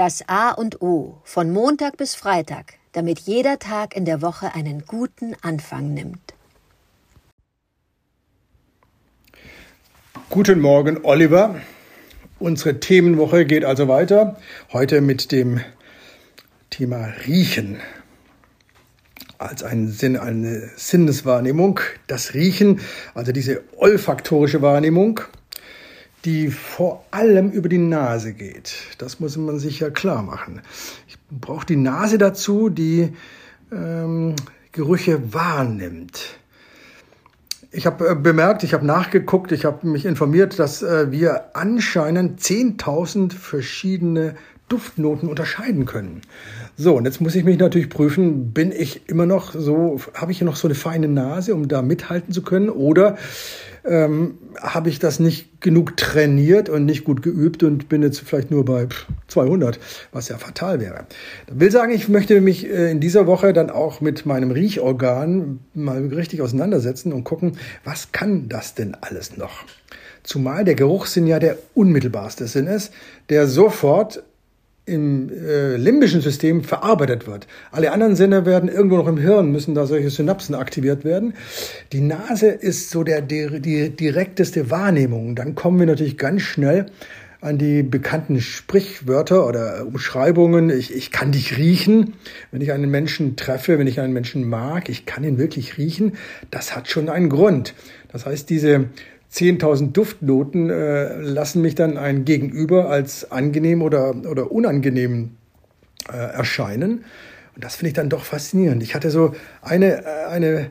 Das A und O von Montag bis Freitag, damit jeder Tag in der Woche einen guten Anfang nimmt. Guten Morgen, Oliver. Unsere Themenwoche geht also weiter. Heute mit dem Thema Riechen als ein Sinn, eine Sinneswahrnehmung. Das Riechen, also diese olfaktorische Wahrnehmung, die vor allem über die Nase geht. Das muss man sich ja klar machen. Ich brauche die Nase dazu, die ähm, Gerüche wahrnimmt. Ich habe äh, bemerkt, ich habe nachgeguckt, ich habe mich informiert, dass äh, wir anscheinend 10.000 verschiedene Duftnoten unterscheiden können. So, und jetzt muss ich mich natürlich prüfen, bin ich immer noch so, habe ich noch so eine feine Nase, um da mithalten zu können? Oder ähm, habe ich das nicht genug trainiert und nicht gut geübt und bin jetzt vielleicht nur bei 200, was ja fatal wäre. Ich will sagen, ich möchte mich äh, in dieser Woche dann auch mit meinem Riechorgan mal richtig auseinandersetzen und gucken, was kann das denn alles noch? Zumal der Geruchssinn ja der unmittelbarste Sinn ist, der sofort im äh, limbischen System verarbeitet wird. Alle anderen Sinne werden irgendwo noch im Hirn, müssen da solche Synapsen aktiviert werden. Die Nase ist so der, die, die direkteste Wahrnehmung. Dann kommen wir natürlich ganz schnell an die bekannten Sprichwörter oder Umschreibungen. Ich, ich kann dich riechen, wenn ich einen Menschen treffe, wenn ich einen Menschen mag. Ich kann ihn wirklich riechen. Das hat schon einen Grund. Das heißt, diese 10.000 Duftnoten äh, lassen mich dann ein Gegenüber als angenehm oder, oder unangenehm äh, erscheinen. Und das finde ich dann doch faszinierend. Ich hatte so eine, äh, eine,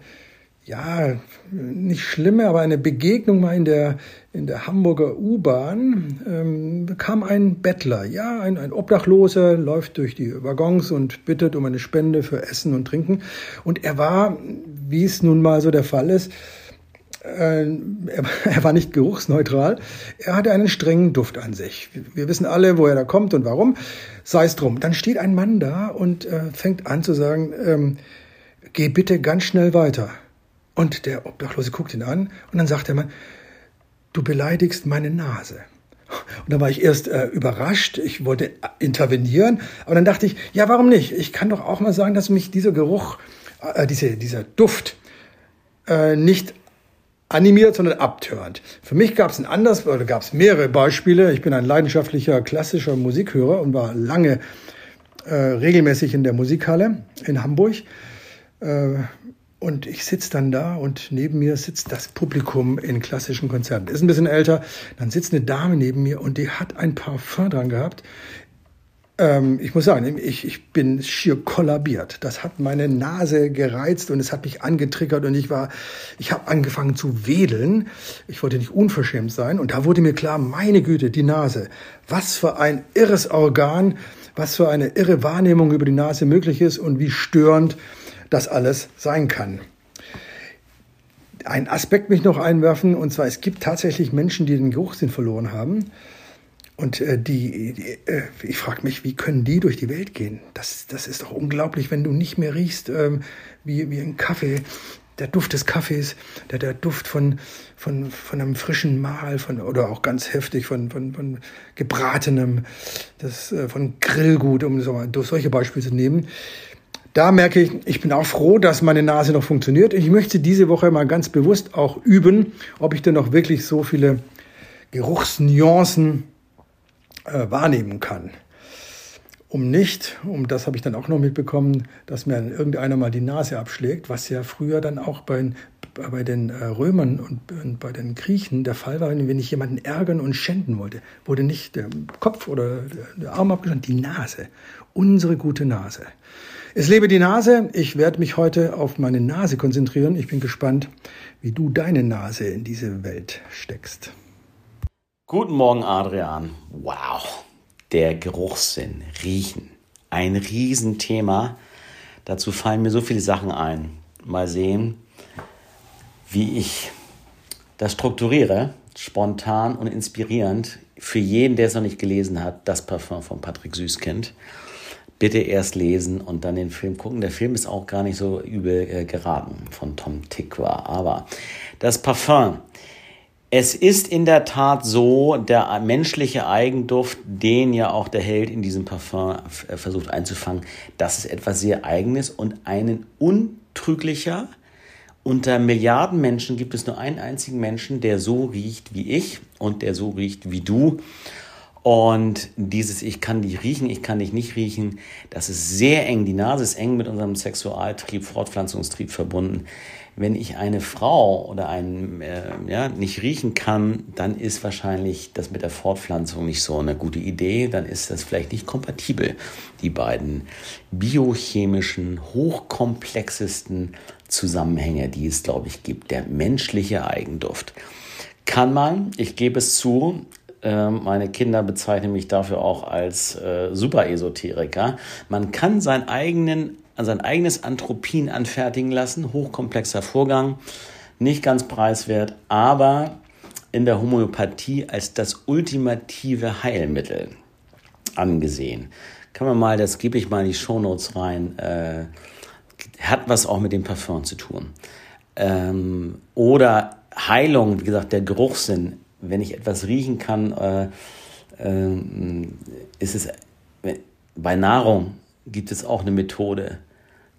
ja, nicht schlimme, aber eine Begegnung mal in der, in der Hamburger U-Bahn. Ähm, kam ein Bettler, ja, ein, ein Obdachloser, läuft durch die Waggons und bittet um eine Spende für Essen und Trinken. Und er war, wie es nun mal so der Fall ist, äh, er war nicht geruchsneutral, er hatte einen strengen Duft an sich. Wir wissen alle, woher er kommt und warum. Sei es drum. Dann steht ein Mann da und äh, fängt an zu sagen, ähm, geh bitte ganz schnell weiter. Und der Obdachlose guckt ihn an und dann sagt der Mann, du beleidigst meine Nase. Und da war ich erst äh, überrascht, ich wollte intervenieren, aber dann dachte ich, ja, warum nicht? Ich kann doch auch mal sagen, dass mich dieser Geruch, äh, diese, dieser Duft äh, nicht animiert, sondern abtörend. Für mich gab es ein anderes, oder gab es mehrere Beispiele. Ich bin ein leidenschaftlicher klassischer Musikhörer und war lange äh, regelmäßig in der Musikhalle in Hamburg. Äh, und ich sitze dann da und neben mir sitzt das Publikum in klassischen Konzerten. Ist ein bisschen älter. Dann sitzt eine Dame neben mir und die hat ein Parfum dran gehabt. Ähm, ich muss sagen, ich, ich bin schier kollabiert. Das hat meine Nase gereizt und es hat mich angetriggert und ich war, ich habe angefangen zu wedeln. Ich wollte nicht unverschämt sein und da wurde mir klar, meine Güte, die Nase. Was für ein irres Organ, was für eine irre Wahrnehmung über die Nase möglich ist und wie störend das alles sein kann ein Aspekt mich noch einwerfen, und zwar es gibt tatsächlich Menschen, die den Geruchssinn verloren haben. Und äh, die, die äh, ich frage mich, wie können die durch die Welt gehen? Das, das ist doch unglaublich, wenn du nicht mehr riechst ähm, wie, wie ein Kaffee, der Duft des Kaffees, der, der Duft von, von, von einem frischen Mahl, von, oder auch ganz heftig von, von, von gebratenem, das, äh, von Grillgut, um so, solche Beispiele zu nehmen. Da merke ich, ich bin auch froh, dass meine Nase noch funktioniert. Ich möchte diese Woche mal ganz bewusst auch üben, ob ich denn noch wirklich so viele Geruchsnuancen äh, wahrnehmen kann. Um nicht, um das habe ich dann auch noch mitbekommen, dass mir irgendeiner mal die Nase abschlägt, was ja früher dann auch bei, bei den äh, Römern und, und bei den Griechen der Fall war, wenn ich jemanden ärgern und schänden wollte, wurde nicht der Kopf oder der Arm abgeschnitten, die Nase. Unsere gute Nase. Es lebe die Nase. Ich werde mich heute auf meine Nase konzentrieren. Ich bin gespannt, wie du deine Nase in diese Welt steckst. Guten Morgen, Adrian. Wow, der Geruchssinn, Riechen. Ein Riesenthema. Dazu fallen mir so viele Sachen ein. Mal sehen, wie ich das strukturiere, spontan und inspirierend. Für jeden, der es noch nicht gelesen hat, das Parfum von Patrick Süßkind. Bitte erst lesen und dann den Film gucken. Der Film ist auch gar nicht so übel äh, geraten von Tom Tick war. Aber das Parfum Es ist in der Tat so, der menschliche Eigenduft, den ja auch der Held in diesem Parfum äh, versucht einzufangen, das ist etwas sehr Eigenes und einen untrüglicher. Unter Milliarden Menschen gibt es nur einen einzigen Menschen, der so riecht wie ich und der so riecht wie du. Und dieses Ich kann dich riechen, ich kann dich nicht riechen, das ist sehr eng. Die Nase ist eng mit unserem Sexualtrieb, Fortpflanzungstrieb verbunden wenn ich eine Frau oder einen äh, ja, nicht riechen kann, dann ist wahrscheinlich das mit der Fortpflanzung nicht so eine gute Idee. Dann ist das vielleicht nicht kompatibel, die beiden biochemischen, hochkomplexesten Zusammenhänge, die es, glaube ich, gibt. Der menschliche Eigenduft. Kann man, ich gebe es zu, ähm, meine Kinder bezeichnen mich dafür auch als äh, Super-Esoteriker. Man kann seinen eigenen sein eigenes Anthropin anfertigen lassen. Hochkomplexer Vorgang, nicht ganz preiswert, aber in der Homöopathie als das ultimative Heilmittel angesehen. Kann man mal, das gebe ich mal in die Shownotes rein, äh, hat was auch mit dem Parfum zu tun. Ähm, oder Heilung, wie gesagt, der Geruchssinn. Wenn ich etwas riechen kann, äh, äh, ist es bei Nahrung gibt es auch eine Methode,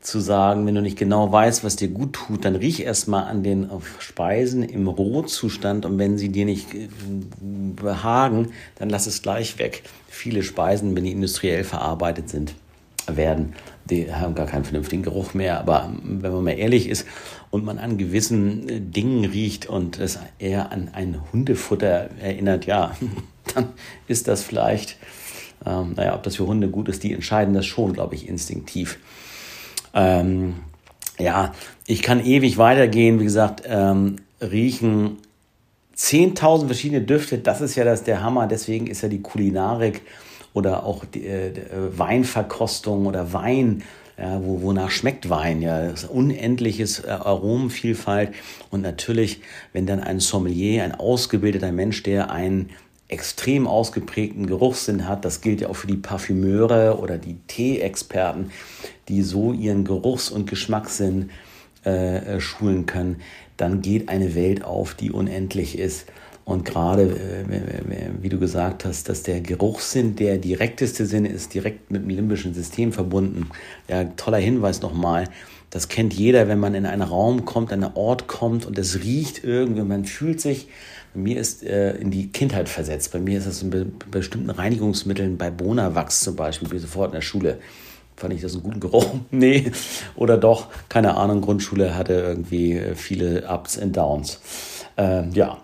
zu sagen, wenn du nicht genau weißt, was dir gut tut, dann riech erstmal an den Speisen im Rohzustand und wenn sie dir nicht äh, behagen, dann lass es gleich weg. Viele Speisen, wenn die industriell verarbeitet sind, werden, die haben gar keinen vernünftigen Geruch mehr. Aber wenn man mal ehrlich ist und man an gewissen äh, Dingen riecht und es eher an ein Hundefutter erinnert, ja, dann ist das vielleicht, ähm, naja, ob das für Hunde gut ist, die entscheiden das schon, glaube ich, instinktiv. Ähm, ja, ich kann ewig weitergehen. Wie gesagt, ähm, riechen 10.000 verschiedene Düfte. Das ist ja das, der Hammer. Deswegen ist ja die Kulinarik oder auch die äh, Weinverkostung oder Wein, ja, wo, wonach schmeckt Wein? Ja, das ist unendliches äh, Aromenvielfalt. Und natürlich, wenn dann ein Sommelier, ein ausgebildeter Mensch, der ein extrem ausgeprägten Geruchssinn hat. Das gilt ja auch für die Parfümeure oder die Tee-Experten, die so ihren Geruchs- und Geschmackssinn äh, äh, schulen können. Dann geht eine Welt auf, die unendlich ist. Und gerade, äh, wie du gesagt hast, dass der Geruchssinn der direkteste Sinn ist, direkt mit dem limbischen System verbunden. Ja, toller Hinweis nochmal. Das kennt jeder, wenn man in einen Raum kommt, an einen Ort kommt und es riecht irgendwie, man fühlt sich bei mir ist äh, in die Kindheit versetzt. Bei mir ist das in be bestimmten Reinigungsmitteln, bei Bonawachs zum Beispiel, wie sofort in der Schule. Fand ich das einen guten Geruch? nee. Oder doch, keine Ahnung, Grundschule hatte irgendwie äh, viele Ups und Downs. Ähm, ja.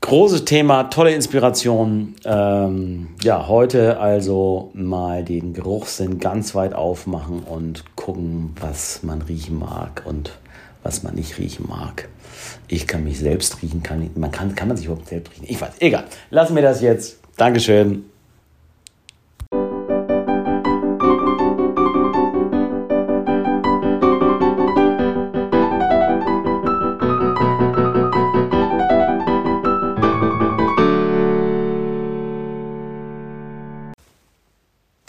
Großes Thema, tolle Inspiration. Ähm, ja, heute also mal den Geruchssinn ganz weit aufmachen und gucken, was man riechen mag und was man nicht riechen mag. Ich kann mich selbst riechen, kann, man kann, kann man sich überhaupt selbst riechen? Ich weiß, egal. Lassen wir das jetzt. Dankeschön.